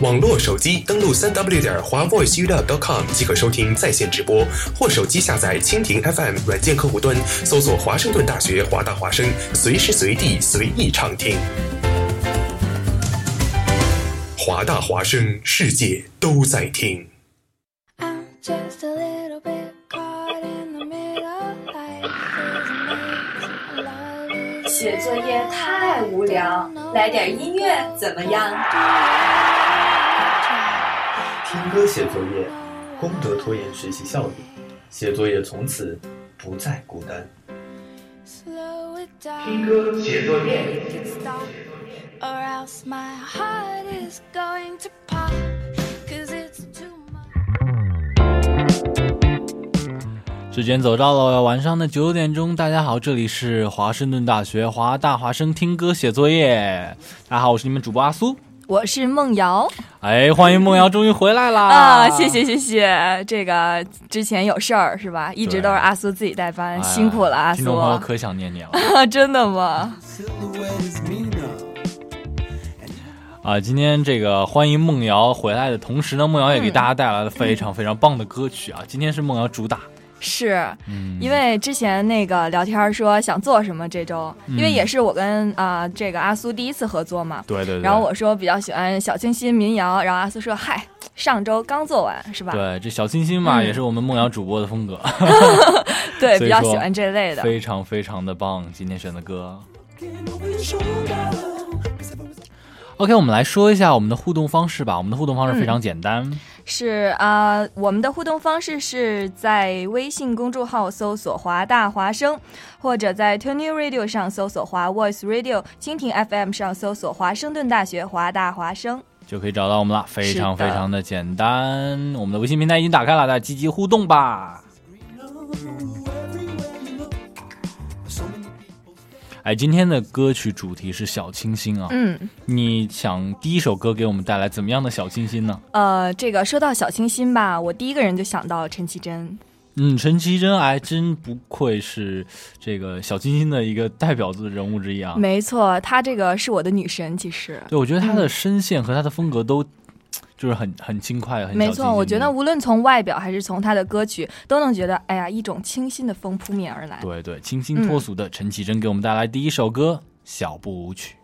网络手机登录三 w 点华 voiceup.com 即可收听在线直播，或手机下载蜻蜓 FM 软件客户端，搜索华盛顿大学华大华声，随时随地随意畅听。华大华声，世界都在听。写作业太无聊，来点音乐怎么样？听歌写作业，功德拖延学习效率，写作业从此不再孤单。听歌写作业。时间走到了晚上的九点钟，大家好，这里是华盛顿大学华大华生听歌写作业。大家好，我是你们主播阿苏。我是梦瑶，哎，欢迎梦瑶终于回来啦！啊，谢谢谢谢，这个之前有事儿是吧？一直都是阿苏自己带班，辛苦了阿苏。听众朋友可想念你了，真的吗？啊，今天这个欢迎梦瑶回来的同时呢，梦瑶也给大家带来了非常非常棒的歌曲啊！今天是梦瑶主打。是，因为之前那个聊天说想做什么这周，因为也是我跟啊这个阿苏第一次合作嘛，对对对。然后我说比较喜欢小清新民谣，然后阿苏说嗨，上周刚做完是吧？对，这小清新嘛也是我们梦瑶主播的风格，对，比较喜欢这类的，非常非常的棒。今天选的歌。OK，我们来说一下我们的互动方式吧。我们的互动方式非常简单，是啊，我们的互动方式是在微信公众号搜索“华大华声”，或者在 Tune Radio 上搜索“华 Voice Radio”，蜻蜓 FM 上搜索“华盛顿大学华大华声”，就可以找到我们了。非常非常的简单，我们的微信平台已经打开了，大家积极互动吧。哎，今天的歌曲主题是小清新啊。嗯，你想第一首歌给我们带来怎么样的小清新呢？呃，这个说到小清新吧，我第一个人就想到陈绮贞。嗯，陈绮贞还真不愧是这个小清新的一个代表的人物之一啊。没错，她这个是我的女神，其实。对，我觉得她的声线和她的风格都。就是很很轻快，很没错。我觉得无论从外表还是从他的歌曲，都能觉得，哎呀，一种清新的风扑面而来。对对，清新脱俗的陈绮贞给我们带来第一首歌《小步舞曲》。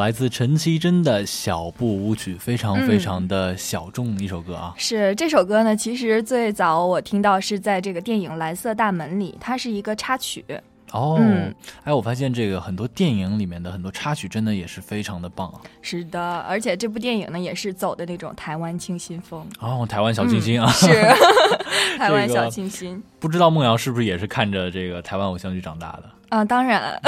来自陈绮贞的小步舞曲，非常非常的小众一首歌啊。是这首歌呢，其实最早我听到是在这个电影《蓝色大门》里，它是一个插曲。哦，嗯哎，我发现这个很多电影里面的很多插曲真的也是非常的棒啊。是的，而且这部电影呢也是走的那种台湾清新风。哦，台湾小清新啊，是 台湾小清新。不知道梦瑶是不是也是看着这个台湾偶像剧长大的？啊，当然，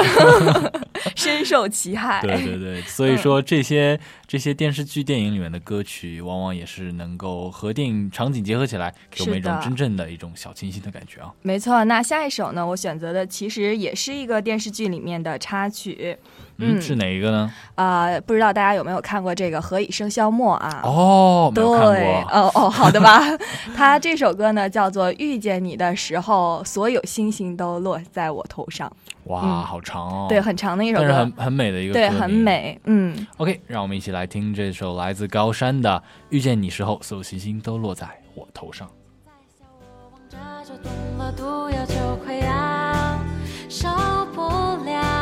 深受其害。对对对，所以说这些、这些电视剧、电影里面的歌曲，往往也是能够和电影场景结合起来，给我们一种真正的一种小清新的感觉啊。没错，那下一首呢，我选择的其实也是一个电视剧里面的插曲。嗯，嗯是哪一个呢？啊、不知道大家有没有看过这个《何以笙箫默》啊？哦，对。哦哦，好的吧。他这首歌呢叫做《遇见你的时候，所有星星都落在我头上》。哇，嗯好长哦。对，很长的一首歌，但是很很美的一个对，歌对。很美。嗯，OK，让我们一起来听这首来自高山的《遇见你时候，所有星星都落在我头上》。这就动了毒药就溃疡，受不了。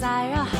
在绕海。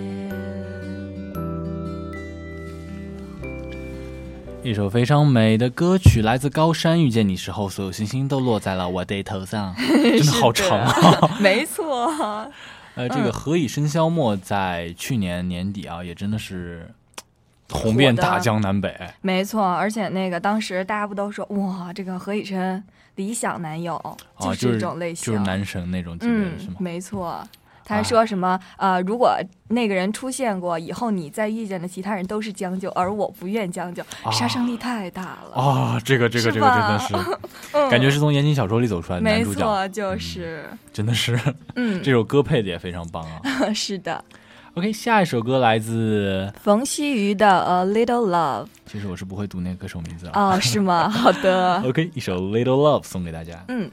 一首非常美的歌曲，来自高山。遇见你时候，所有星星都落在了我的头上，真的好长啊！没错。呃，这个《何以笙箫默》在去年年底啊，也真的是红遍大江南北。没错，而且那个当时大家不都说哇，这个何以琛理想男友啊，就是这种类型，就是男神那种级别，嗯是吗，？没错。他还说什么、呃，如果那个人出现过以后，你再遇见的其他人都是将就，而我不愿将就，啊杀伤力太大了。啊，这个这个这个真的是，嗯感觉是从言情小说里走出来的男没主角，错，就是真的是嗯，这首歌配的也非常棒啊。是的。OK，下一首歌来自，冯曦妤的《A Little Love 其实我是不会读那个歌手名字》啊。哦，是吗？好的，OK，一首《Little Love》送给大家。嗯。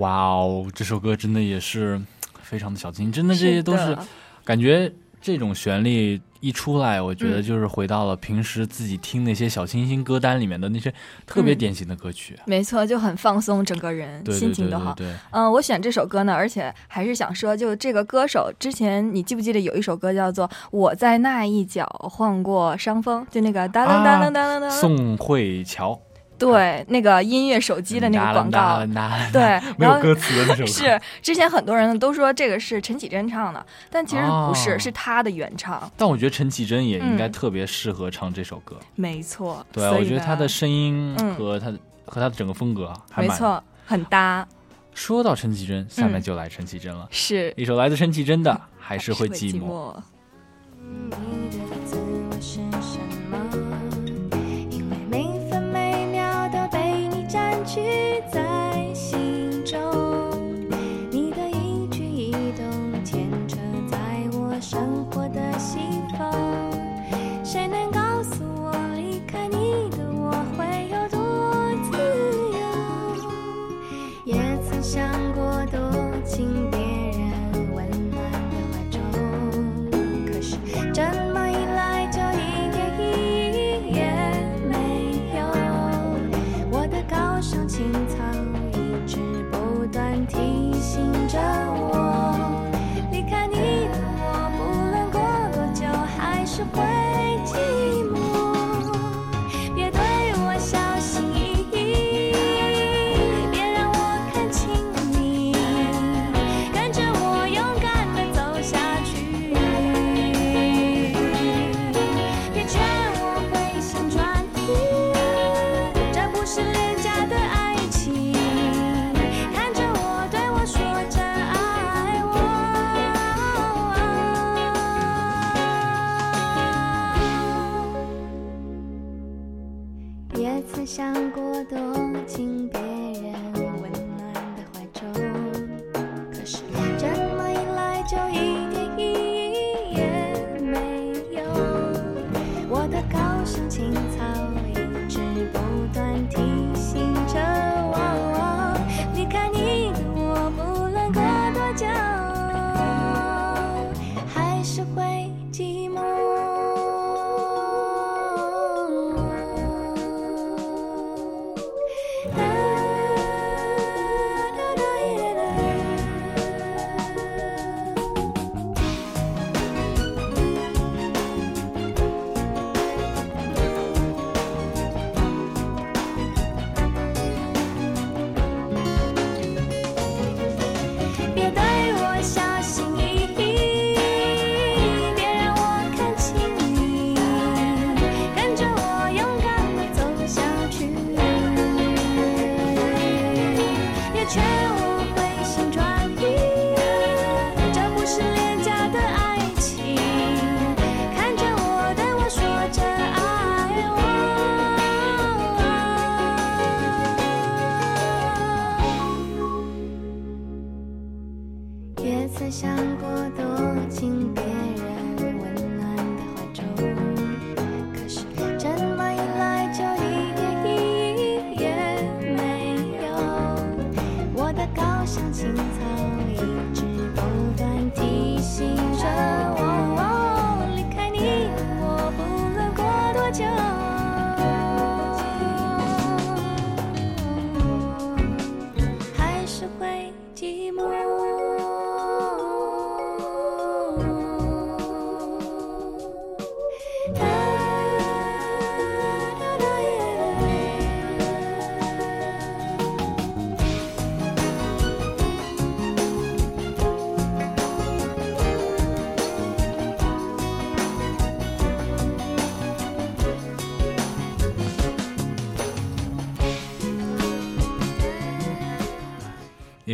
哇哦，这首歌真的也是非常的小清新，真的这些都是感觉这种旋律一出来，我觉得嗯就是回到了平时自己听那些小清新歌单里面的那些特别嗯典型的歌曲。没错，就很放松，整个人心情都好。对对，嗯，我选这首歌呢，而且还是想说，就这个歌手之前，你记不记得有一首歌叫做《我在那一角患过伤风》，就那个哒噔哒噔哒噔哒，宋慧乔对，那个音乐手机的那个广告，对，没有歌词的那首歌。是之前很多人都说这个是陈绮贞唱的，但其实不是，哦是她的原唱。但我觉得陈绮贞也应该嗯特别适合唱这首歌。没错，对，我觉得她的声音嗯和她的、和她的整个风格啊还蛮。没错，很搭，说到陈绮贞，下面嗯就来陈绮贞了，是一首来自陈绮贞的《还是会寂寂寞》。你的自我是什么？因为你占据在心中，你的一举一动牵扯在我生活的西风。谁能告诉我，离开你的我会有多自由？也曾想过躲进别人温暖的怀中，可是这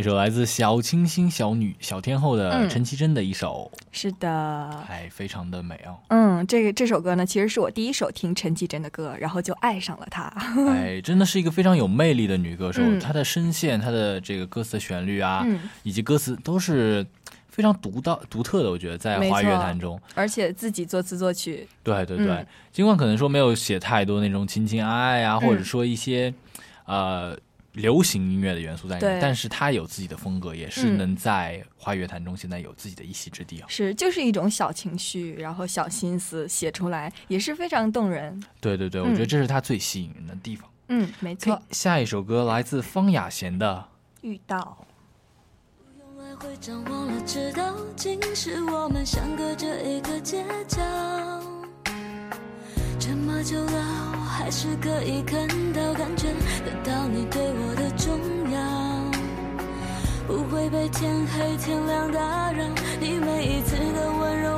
首来自小清新小女小天后的嗯陈绮贞的一首，是的，哎，非常的美哦。嗯，这个这首歌呢，其实是我第一首听陈绮贞的歌，然后就爱上了她。哎，真的是一个非常有魅力的女歌手，嗯她的声线、她的这个歌词的旋律啊，嗯，以及歌词都是非常独到独特的，我觉得在华语乐坛中，而且自己作词作曲，对对对，嗯尽管可能说没有写太多那种情情爱爱啊，嗯或者说一些呃流行音乐的元素在里面，但是他有自己的风格，也是嗯能在华语乐坛中现在有自己的一席之地啊。是就是一种小情绪，然后小心思写出来，也是非常动人。对对对，我觉得这是他最吸引人的地方。嗯，没错，下一首歌来自方雅贤的遇到。用来回张望了，直到今时我们相隔着一个街角。这么久了，我还是可以看到、感觉得到你对我的重要，不会被天黑天亮打扰。你每一次的温柔，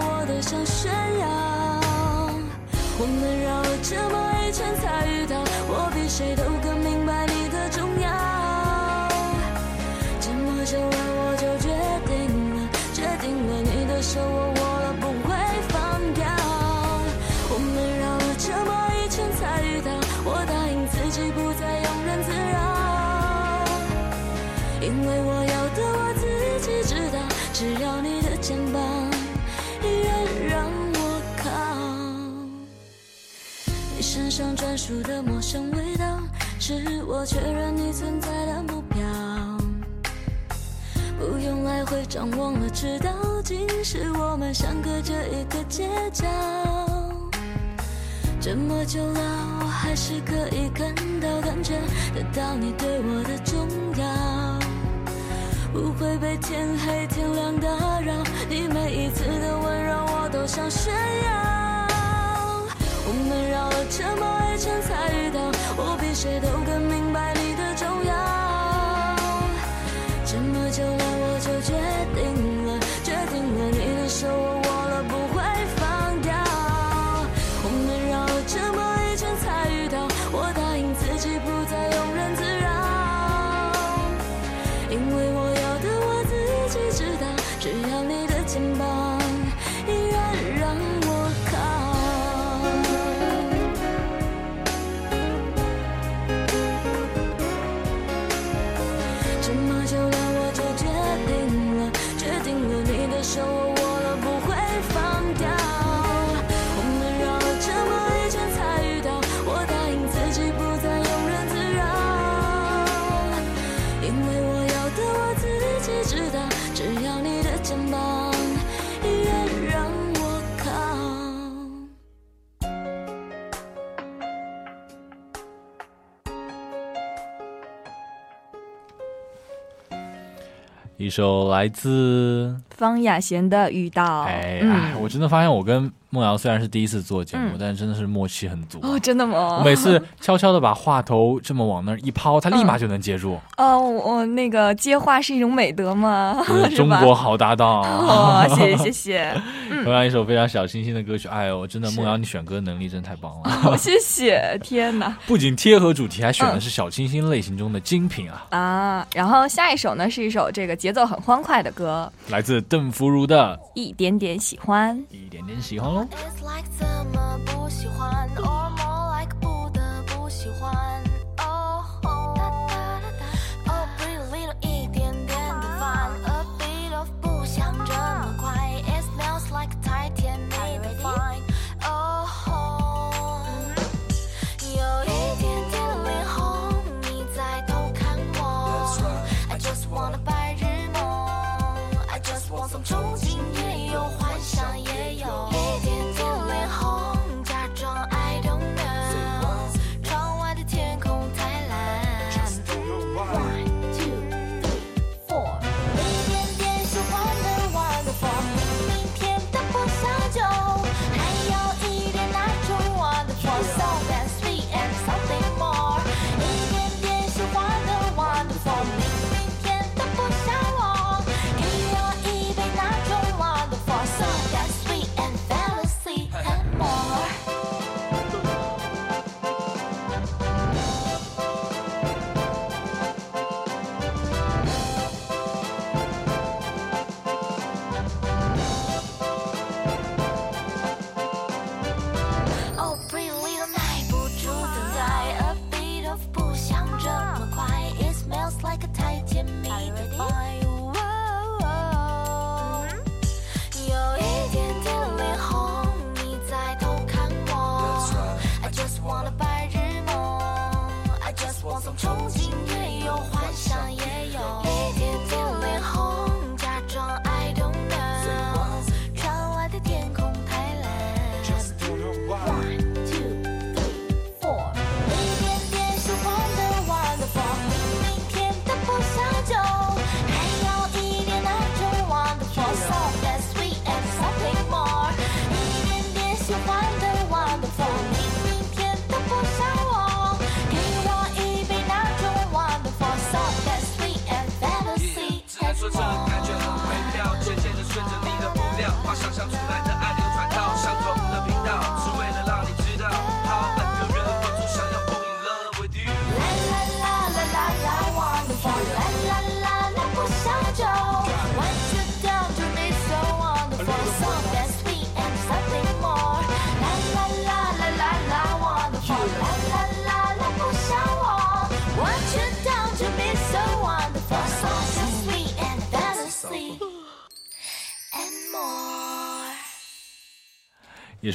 属的陌生味道，是我确认你存在的目标。不用来回张望了，直到今时我们相隔着一个街角。这么久了，我还是可以看到、感觉得到你对我的重要，不会被天黑天亮打扰。你每一次的温柔，我都想炫耀。我们绕了这么一圈才遇到，我比谁都一首来自方雅贤的《遇到》，哎、我真的发现我跟梦瑶虽然是第一次做节目，嗯但是真的是默契很足。哦，真的吗？我每次悄悄的把话头这么往那儿一抛，他立嗯马就能接住。哦，我那个接话是一种美德吗？中国好搭档。哦，谢谢谢谢，同样一首非常小清新的歌曲，哎呦，真的梦瑶你选歌能力真太棒了，哦，谢谢，天哪！不仅贴合主题，还选嗯的是小清新类型中的精品啊！啊，然后下一首呢是一首这个节奏很欢快的歌，来自邓福如的《一点点喜欢》。一点点喜欢 it's like 怎么不喜欢。Or more like 不得不喜欢。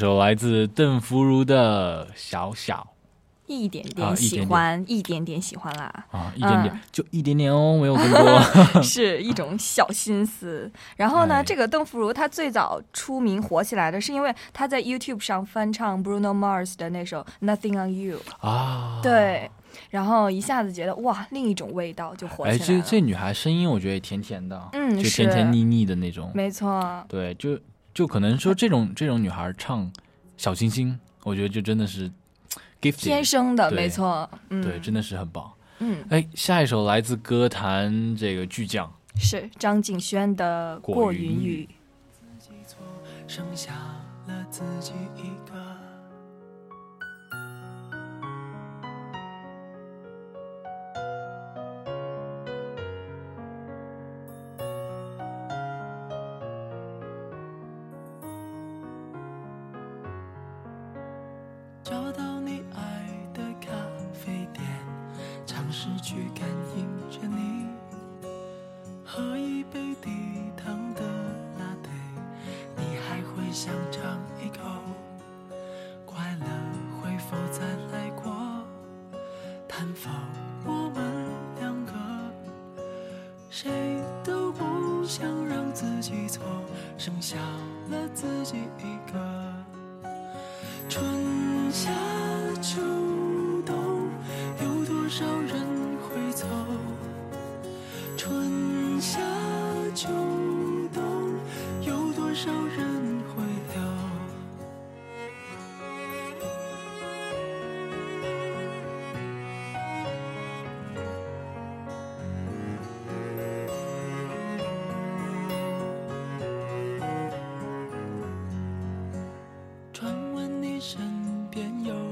首来自邓福如的《小小。一点点。啊一点点。喜欢，一点点喜欢啦》啊，一点点，嗯。就一点点哦，没有更多。是一种小心思。然后呢，哎。这个邓福如她最早出名火起来的是因为她在 YouTube 上翻唱 Bruno Mars 的那首《Nothing on You》，啊，对，然后一下子觉得哇，另一种味道就火哎，起来了。这这女孩声音我觉得也甜甜的，嗯就甜甜腻腻的那种。没错，对，就就可能说这种这种女孩唱小星星，我觉得就真的是天生的，没错，嗯，对，真的是很棒。嗯，哎，下一首来自歌坛这个巨匠，是张敬轩的《过过云雨云雨》。剩下了自己一边有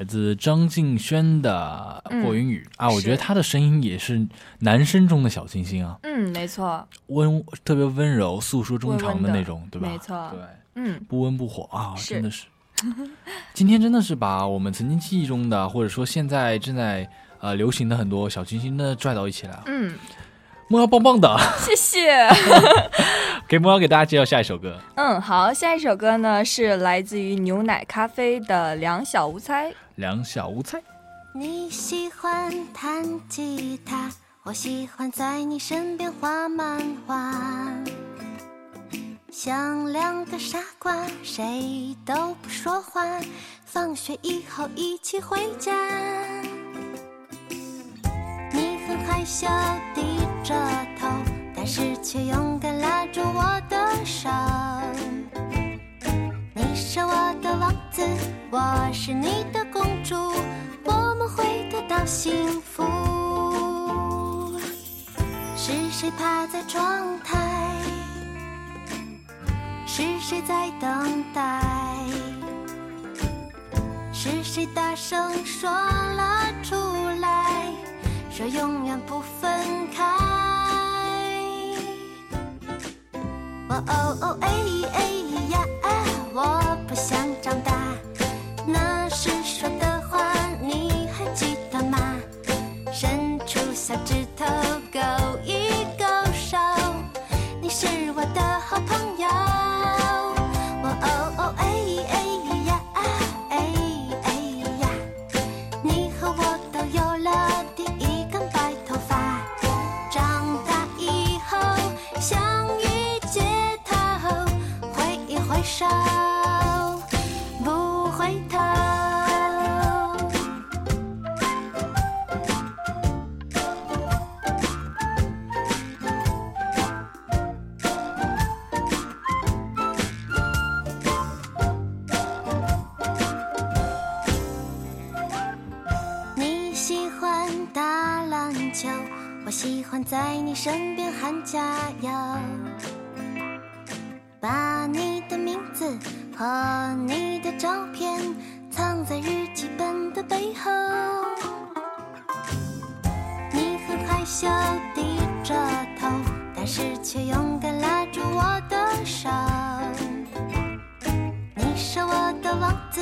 来自张敬轩的《过云雨》啊，我觉得他的声音也是男生中的小清新啊，嗯，没错，温特别温柔，诉说衷肠的那种，对吧？没错。对，嗯，不温不火啊，真的是。今天真的是把我们曾经记忆中的，或者说现在正在呃流行的很多小清新的拽到一起来了。嗯，梦瑶棒棒的，谢谢。给梦瑶给大家介绍下一首歌。嗯，好，下一首歌呢是来自于牛奶咖啡的《两小无猜》。两小无猜，你喜欢弹吉他，我喜欢在你身边画漫画，像两个傻瓜，谁都不说话。放学以后一起回家，你很害羞低着却勇敢拉住我的手。你是我的王子，我是你的公主，我们会得到幸福。是谁趴在窗台？是谁在等待？是谁大声说了出来？说永远不分开。哦哦哦哎哎呀，啊我不想长大。那时说的话你还记得吗？伸出小指你身边喊加油。把你的名字和你的照片藏在日记本的背后。你很害羞低着头，但是却勇敢拉住我的手。你是我的王子，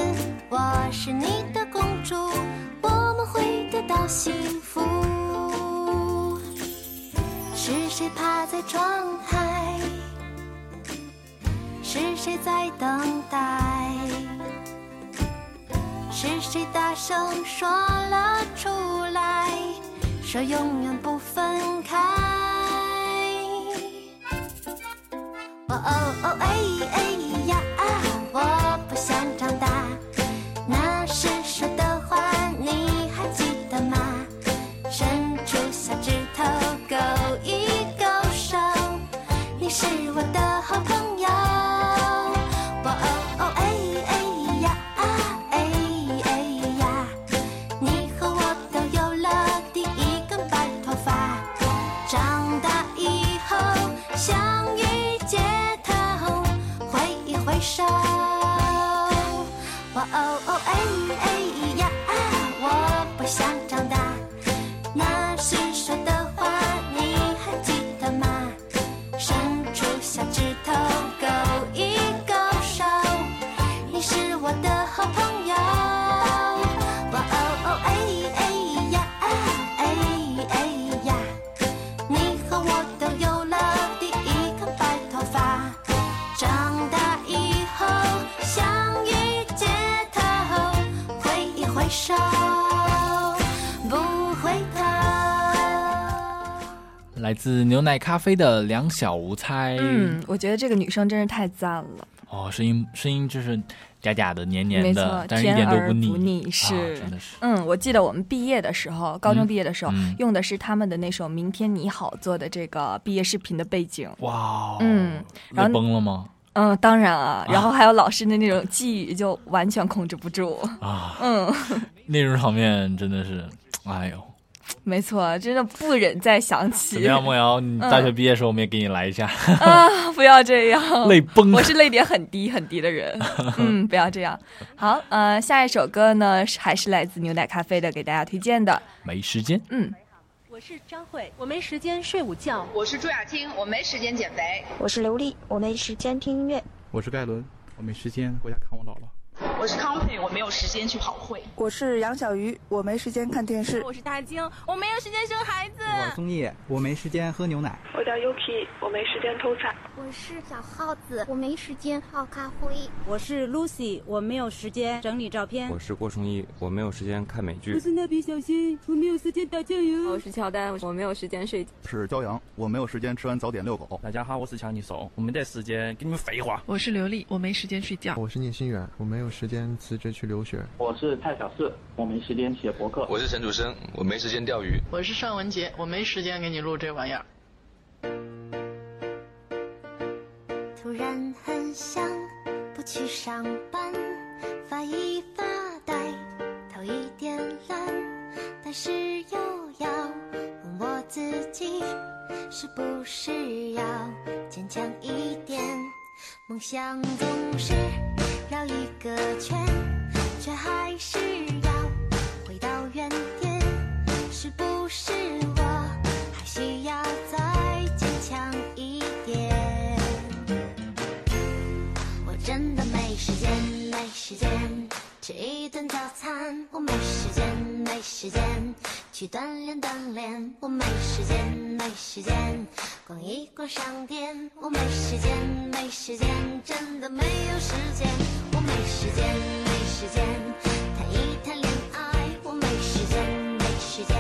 我是你的公主，我们会得到幸福。谁趴在窗台？是谁在等待？是谁大声说了出来？说永远不分开。哦哦哦哎哎来自牛奶咖啡的两小无猜。嗯，我觉得这个女生真是太赞了，哦，声音声音就是嗲嗲的、黏黏的，，但是一点都不腻，啊是。真的是。嗯，我记得我们毕业的时候，高中毕业的时候，嗯用的是他们的那首《明天你好》做的这个毕业视频的背景。哇哦，嗯然泪后崩了吗？嗯，当然啊，然后还有老师的那种寄语，就完全控制不住。啊，嗯，那种场面真的是，哎呦，没错，真的不忍再想起怎起么。样，梦瑶？你大学毕业的时候，我们也给你来一下，啊，不要这样，泪崩。我是泪点很低很低的人。嗯，不要这样。好，呃，下一首歌呢，是还是来自牛奶咖啡的，给大家推荐的。没时间。嗯，我是张慧，我没时间睡午觉。我是朱雅青，我没时间减肥。我是刘丽，我没时间听音乐。我是盖伦，我没时间回家看我姥姥。我是康佩，我没有时间去跑会。我是杨小鱼，我没时间看电视。我是大晶，我没有时间生孩子。我是松叶，我没时间喝牛奶。我叫 Yuki，我没时间偷菜。我是小耗子，我没时间泡咖啡。我是 Lucy，我没有时间整理照片。我是郭崇义，我没有时间看美剧。我是蜡笔小新，我没有时间打酱油。我是乔丹，我没有时间睡觉。是骄阳，我没有时间吃完早点遛狗。大家好，我是强尼手，我没得时间跟你们废话。我是刘丽，我没时间睡觉。我是聂心远，我没有时间辞职去留学。我是蔡小四，我没时间写博客。我是陈楚生，我没时间钓鱼。我是尚文杰，我没时间给你录这玩意儿。突然很想不去上班，发一发呆，头一点懒，但是又要问我自己，是不是要坚强一点？梦想总是绕一个圈，却还是要回到原点，是不是我还需要再坚强一点？我真的没时间，没时间吃一顿早餐，我没时间，没时间去锻炼锻炼，我没时间，没时间逛一逛商店，我没时间，没时间，真的没有时间，时间，没时间谈一谈恋爱，我没时间，没时间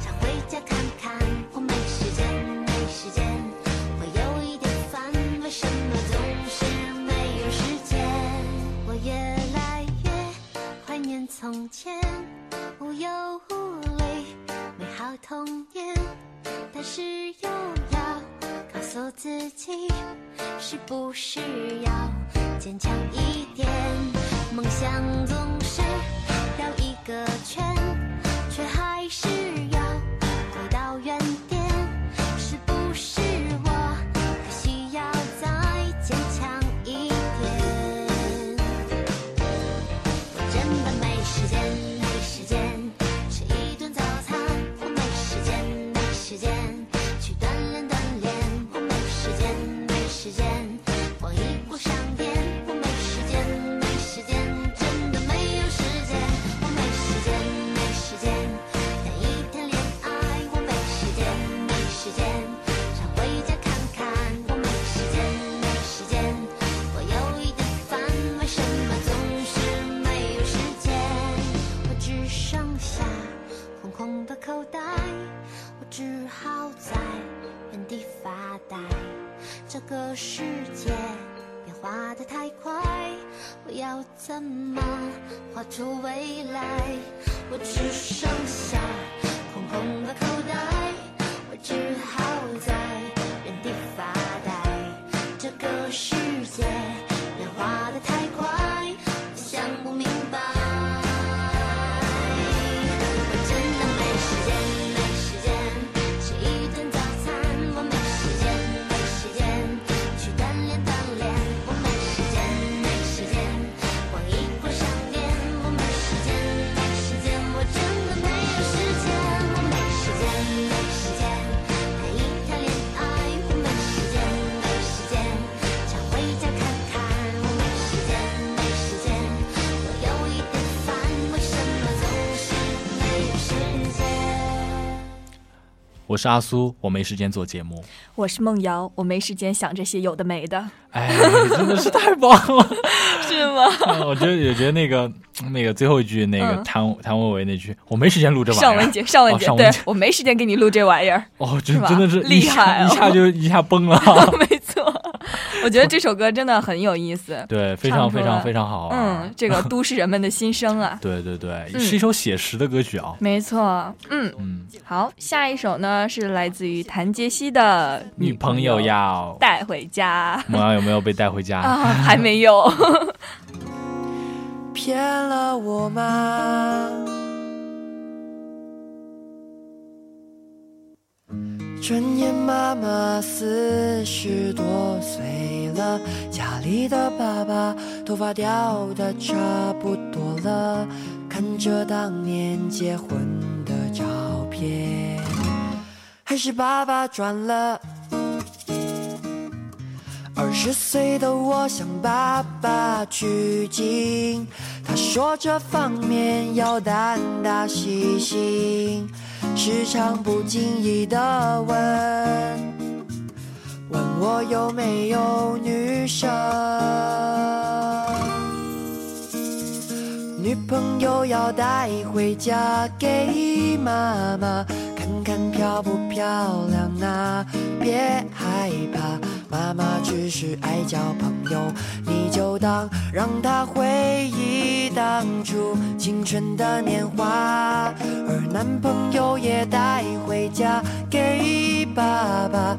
想回家看看，我没时间，没时间会有一点烦，为什么总是没有时间？我越来越怀念从前，无忧无虑，美好童年，但是又要做自己，是不是要坚强一点？梦想总是绕一个圈，却还是的口袋，我只好在原地发呆。这个世界变化的太快，我要怎么画出未来？我只剩下空空的口袋，我只好在我是阿苏，我没时间做节目。我是梦瑶，我没时间想这些有的没的。哎，真的是太棒了，是吗？嗯我觉得，我觉得那个那个最后一句，那个嗯谭谭维维那句，我没时间录这玩意儿。尚雯婕，尚雯婕，对我没时间给你录这玩意儿。哦，真真的是厉害哦一下就一下崩了。没错，我觉得这首歌真的很有意思。对，非常非常非常好啊。嗯，这个 都市人们的心声啊。对对对，嗯是一首写实的歌曲啊。没错，嗯嗯，好，下一首呢是来自于谭杰希的《女朋友要带回家》萌瑶有没有被带回家？啊，还没有。骗了我吗？转眼妈妈四十多岁了，家里的爸爸头发掉的差不多了，看着当年结婚的照片，还是爸爸赚了。二十岁的我向爸爸取经，他说这方面要胆大细心，时常不经意的问，问我有没有女生。女朋友要带回家给妈妈漂不漂亮啊，别害怕。妈妈只是爱交朋友，你就当让她回忆当初青春的年华。而男朋友也带回家给爸爸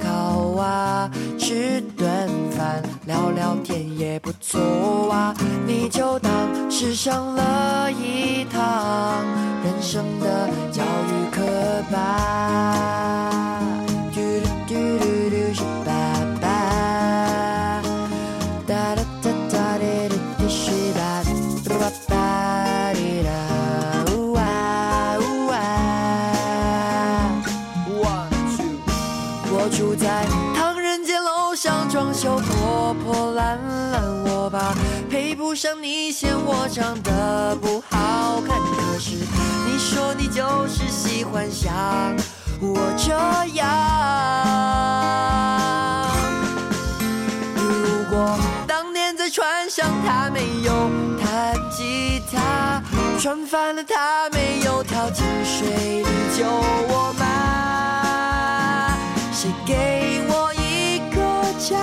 烤哇，吃顿饭聊聊天也不错啊。你就当是上了一堂人生的教育课吧。上你，嫌我长得不好看。可是你说你就是喜欢像我这样。如果当年在船上他没有弹吉他，船翻了他没有跳进水里救我吗？谁给我一个家？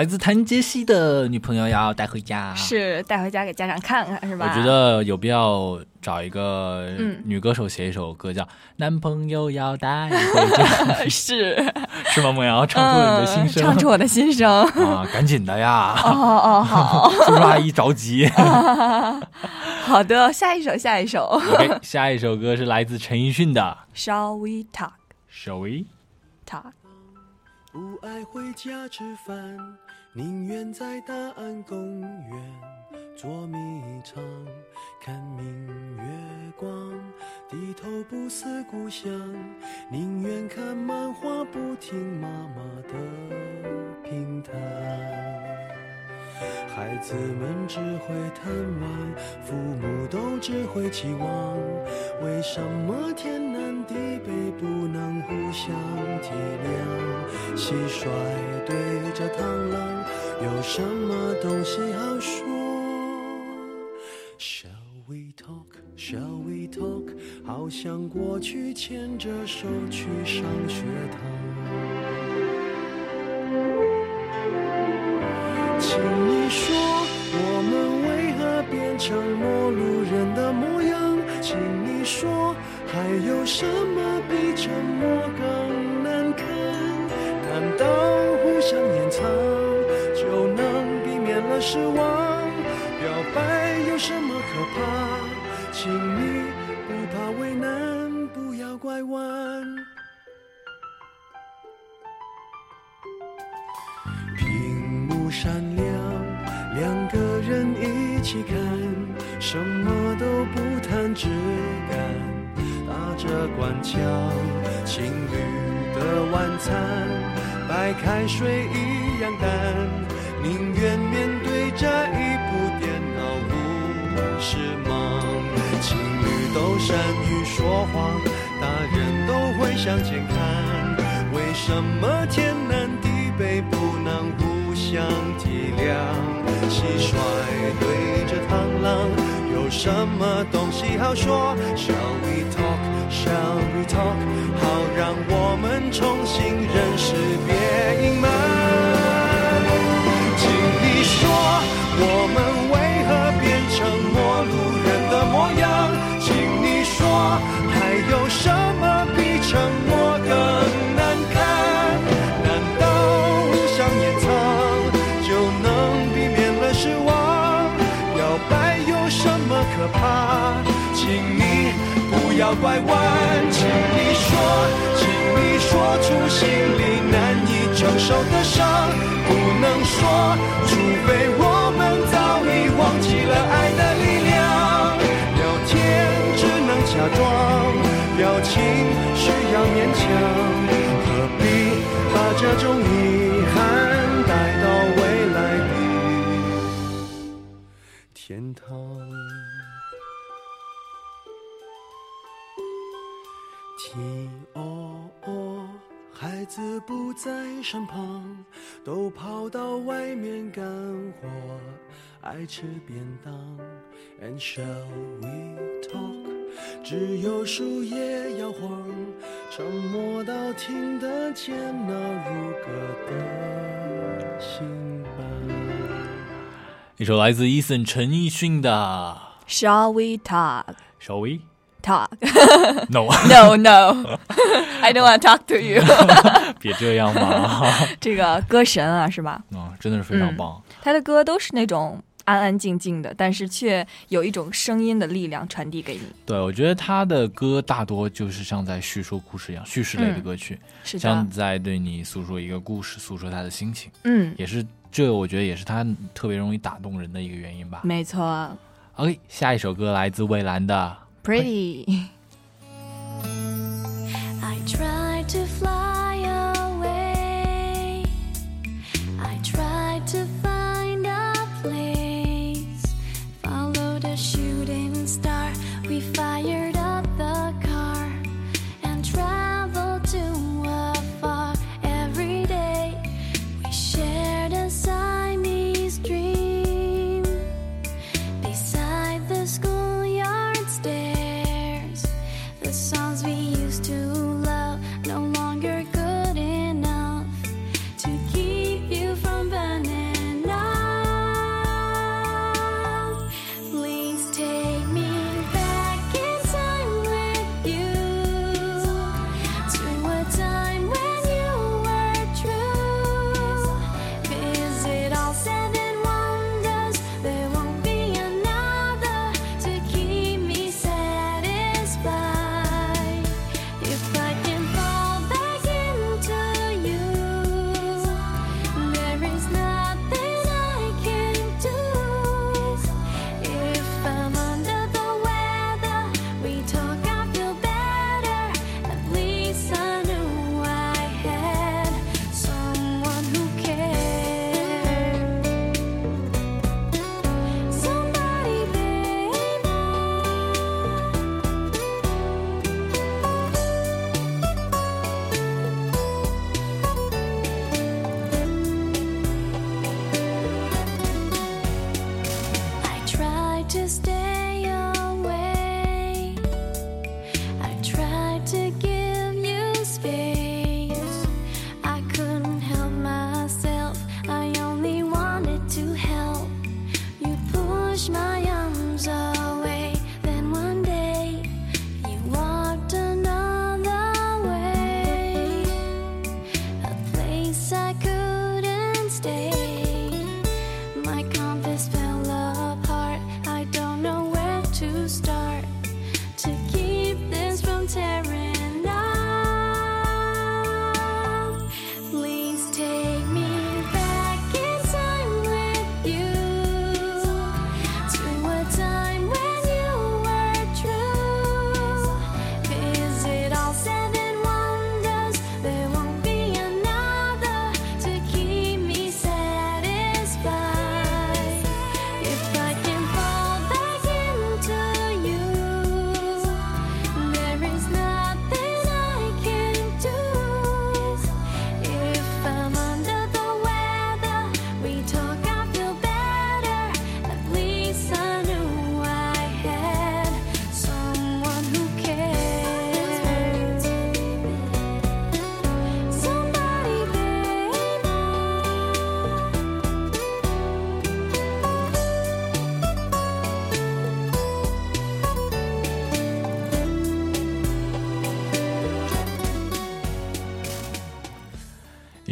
来自谭杰希的女朋友要带回家，是带回家给家长看看，是吧？我觉得有必要找一个嗯女歌手写一首歌，叫《男朋友要带回家》，是是吗？梦瑶唱出了你的心声，嗯唱出我的心声。啊，赶紧的呀！哦哦，好，叔叔阿姨着急。好的，下一首，下一首。OK，下一首歌是来自陈奕迅的 Shall we talk?《Shall We talk？不爱回家吃饭，宁愿在大安公园捉迷藏，看明月光，低头不思故乡，宁愿看漫画，不听妈妈的评弹。孩子们只会贪玩，父母都只会期望。为什么天南地北不能互相体谅？蟋蟀对着螳螂，有什么东西好说？Shall we talk? Shall we talk? 好像过去牵着手去上学堂。说，还有什么比沉默更难堪？难道互相掩藏就能避免了失望？表白有什么可怕？请你不怕为难，不要拐弯。屏幕闪亮，两个人一起看，什么都不谈，只着关腔。情侣的晚餐，白开水一样淡，宁愿面对这一部电脑无事忙。情侣都善于说谎，大人都会向前看。为什么天南地北不能互相体谅？蟋蟀对着螳螂，有什么东西好说？Shall we talk？Shall we talk？好让我们重新认识，别隐瞒。请你说，我们为何变成陌路人的模样？请你说，还有什么比成拐弯，请你说，请你说出心里难以承受的伤，不能说，除非我们早已忘记了爱的力量。聊天只能假装，表情需要勉强，在身旁，都跑到外面干活，爱吃便当。And shall we talk？只有树叶摇晃，沉默到听得见那如歌的心伴。一首来自 Eason 陈奕迅的 Shall we talk? Shall we talk? No no no. I don't want to talk to you. 别这样嘛！这个歌神啊，是吧？啊、真的是非常棒。嗯、他的歌都是那种安安静静的，但是却有一种声音的力量传递给你。对，我觉得他的歌大多就是像在叙说故事一样，叙事类的歌曲，嗯、是像在对你诉说一个故事，诉说他的心情。嗯，也是这，我觉得也是他特别容易打动人的一个原因吧。没错。OK，下一首歌来自蔚蓝的《Pretty》。I tried to fly away. I tried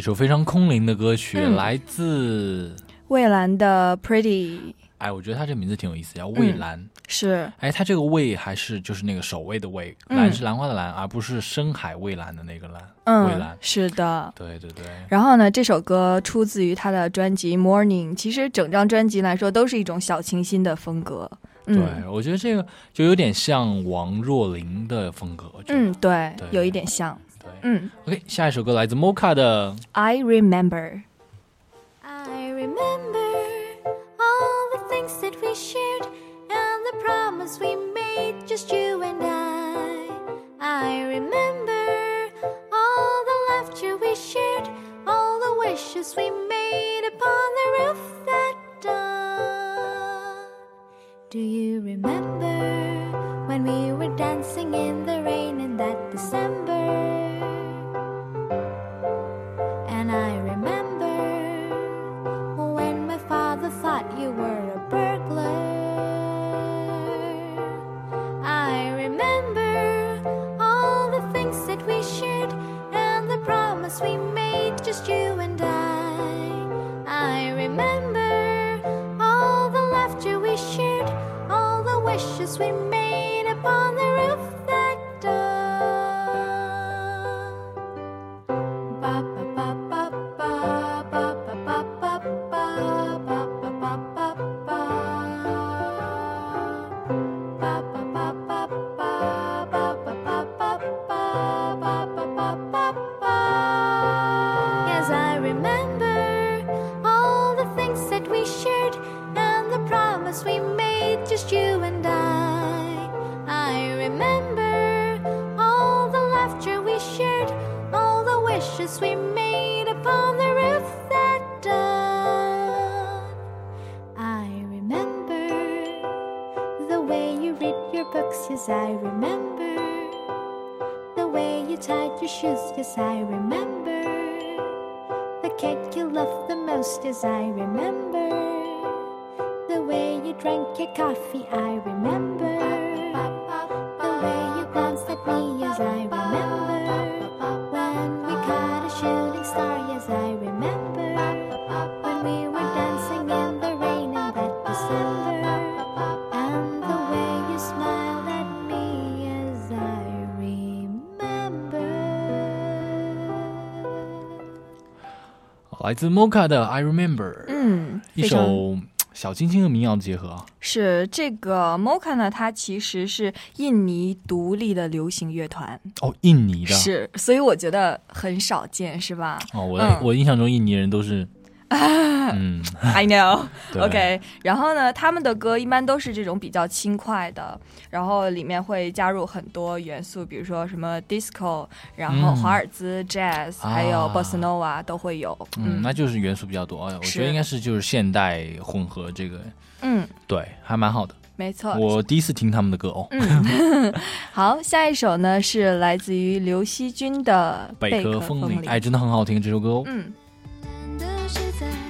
首非常空灵的歌曲，嗯来自蔚蓝的 Pretty 哎，我觉得他这名字挺有意思，叫蔚蓝。是哎，他这个蔚还是就是那个守卫的卫，嗯蓝是兰花的蓝，而不是深海蔚蓝的那个蓝。嗯蔚嗯蓝，是的。对对对。然后呢，这首歌出自于他的专辑《Morning》，其实整张专辑来说都是一种小清新的风格。嗯对，我觉得这个就有点像王若琳的风格。嗯，对，对有一点像。对，嗯 OK，下一首歌来自 Mocha 的，I remember。 I remember all the things that we shared and the promise we made, just you and I. I remember all the laughter we shared, all the wishes we made upon the roof that dawn. Do you remember when we were dancing in the rain in that December? 来自 Mocha 的 I Remember，嗯，一首小清新和民谣的结合啊。是这个 Mocha 呢，它其实是印尼独立的流行乐团，哦，印尼的。是，所以我觉得很少见，是吧？哦，我、嗯我印象中印尼人都是，嗯，I know OK，然后呢，他们的歌一般都是这种比较轻快的，然后里面会加入很多元素，比如说什么 disco，然后嗯华尔兹、jazz，还有啊 bossa nova 都会有。嗯，那就是元素比较多。哎我觉得应该是就是现代混合这个，嗯，对，还蛮好的。没错。我第一次听他们的歌哦。嗯，好，下一首呢是来自于刘惜君的《贝壳壳风铃，铃》。哎，真的很好听这首歌哦。嗯。是在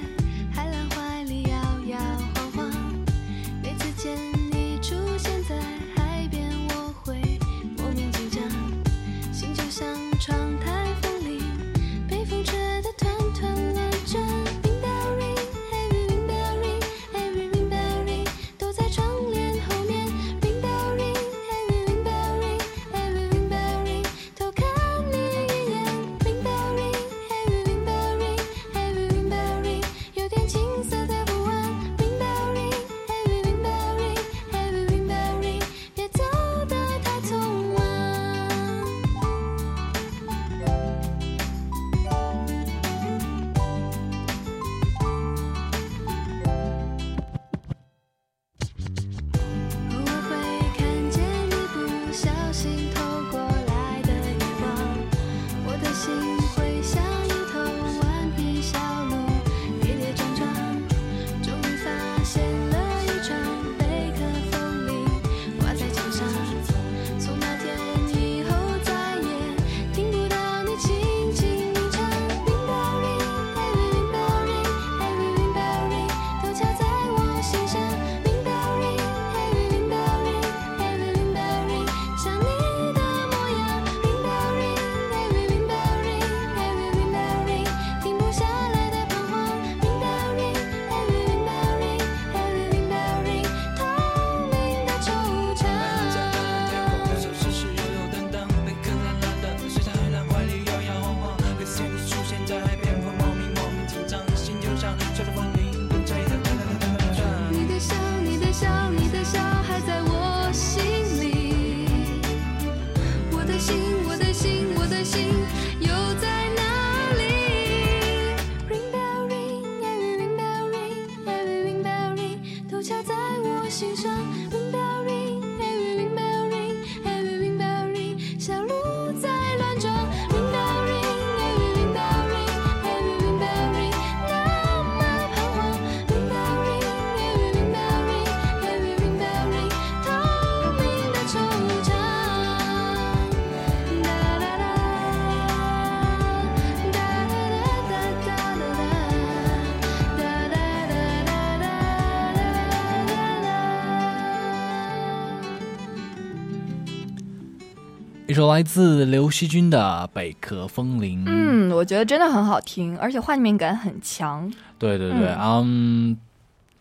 首来自刘惜君的《贝壳风铃》。嗯，我觉得真的很好听，而且画面感很强。对对对，嗯，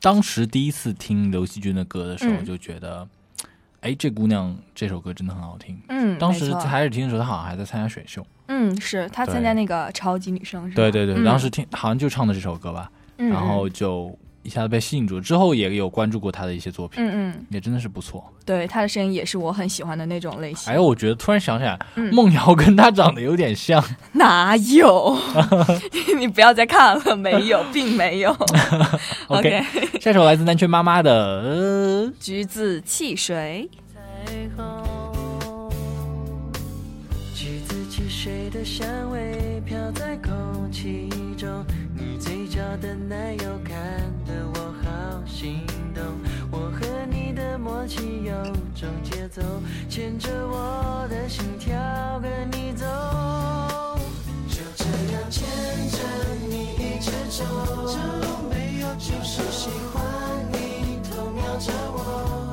当时第一次听刘惜君的歌的时候，嗯就觉得，哎、这姑娘这首歌真的很好听。嗯当时开始听的时候，她好像还在参加选秀。嗯，是她参加那个超级女声是吧？对对对，嗯当时听好像就唱的这首歌吧，嗯然后就一下子被吸引住。之后也有关注过他的一些作品，嗯嗯，也真的是不错。对他的声音也是我很喜欢的那种类型。哎，我觉得突然想起来，嗯梦瑶跟他长得有点像。哪有？你不要再看了，没有，并没有。OK，下首来自南拳妈妈的、呃、橘子汽水。橘子汽水的香味飘在空气中，你嘴角的奶油看得我好心动。我和你的默契有种节奏，牵着我的心跳跟你走。就这样牵着你一直走，这没有就是喜欢你，偷瞄着我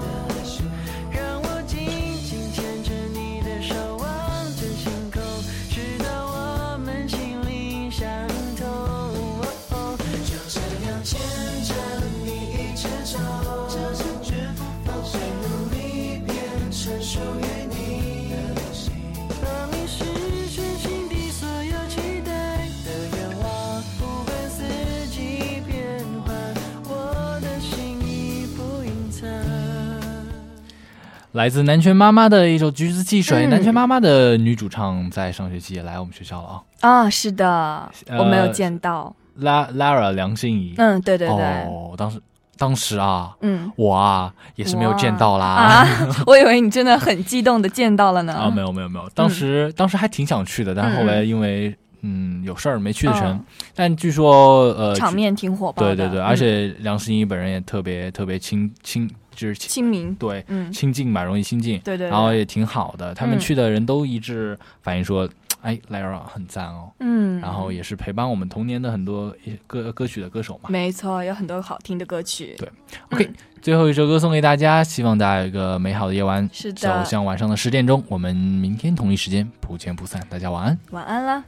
来自南拳妈妈的一首《橘子汽水》。嗯南拳妈妈的女主唱在上学期也来我们学校了啊。啊，是的，呃我没有见到。拉 Lara 梁心颐，嗯，对对对。哦，当时当时啊，嗯，我啊也是没有见到啦。啊，我以为你真的很激动的见到了呢。啊，没有没有没有，当时、当时还挺想去的，但是后来因为嗯有事儿没去成。嗯但据说呃场面挺火爆的。对对对，嗯而且梁心颐本人也特别特别亲亲，就是亲亲民，对，嗯亲近嘛，容易亲近，对对对然后也挺好的。他们嗯去的人都一致反映说，哎，Lara 很赞哦，嗯然后也是陪伴我们童年的很多歌歌曲的歌手嘛。没错，有很多好听的歌曲。对，OK，、最后一首歌送给大家，希望大家有一个美好的夜晚。是的走向晚上的十点钟，我们明天同一时间不见不散。大家晚安。晚安啦。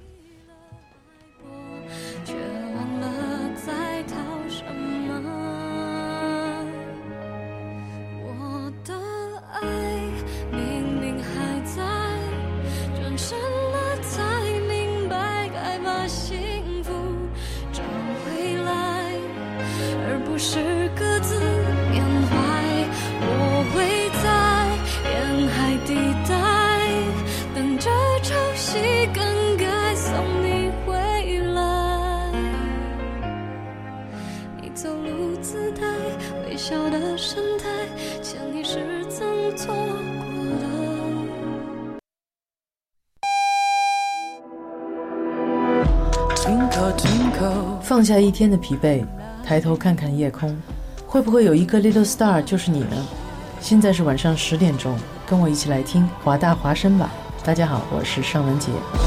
放下一天的疲惫，抬头看看夜空，会不会有一个 little star 就是你呢？现在是晚上十点钟，跟我一起来听华大华声吧。大家好，我是尚雯婕。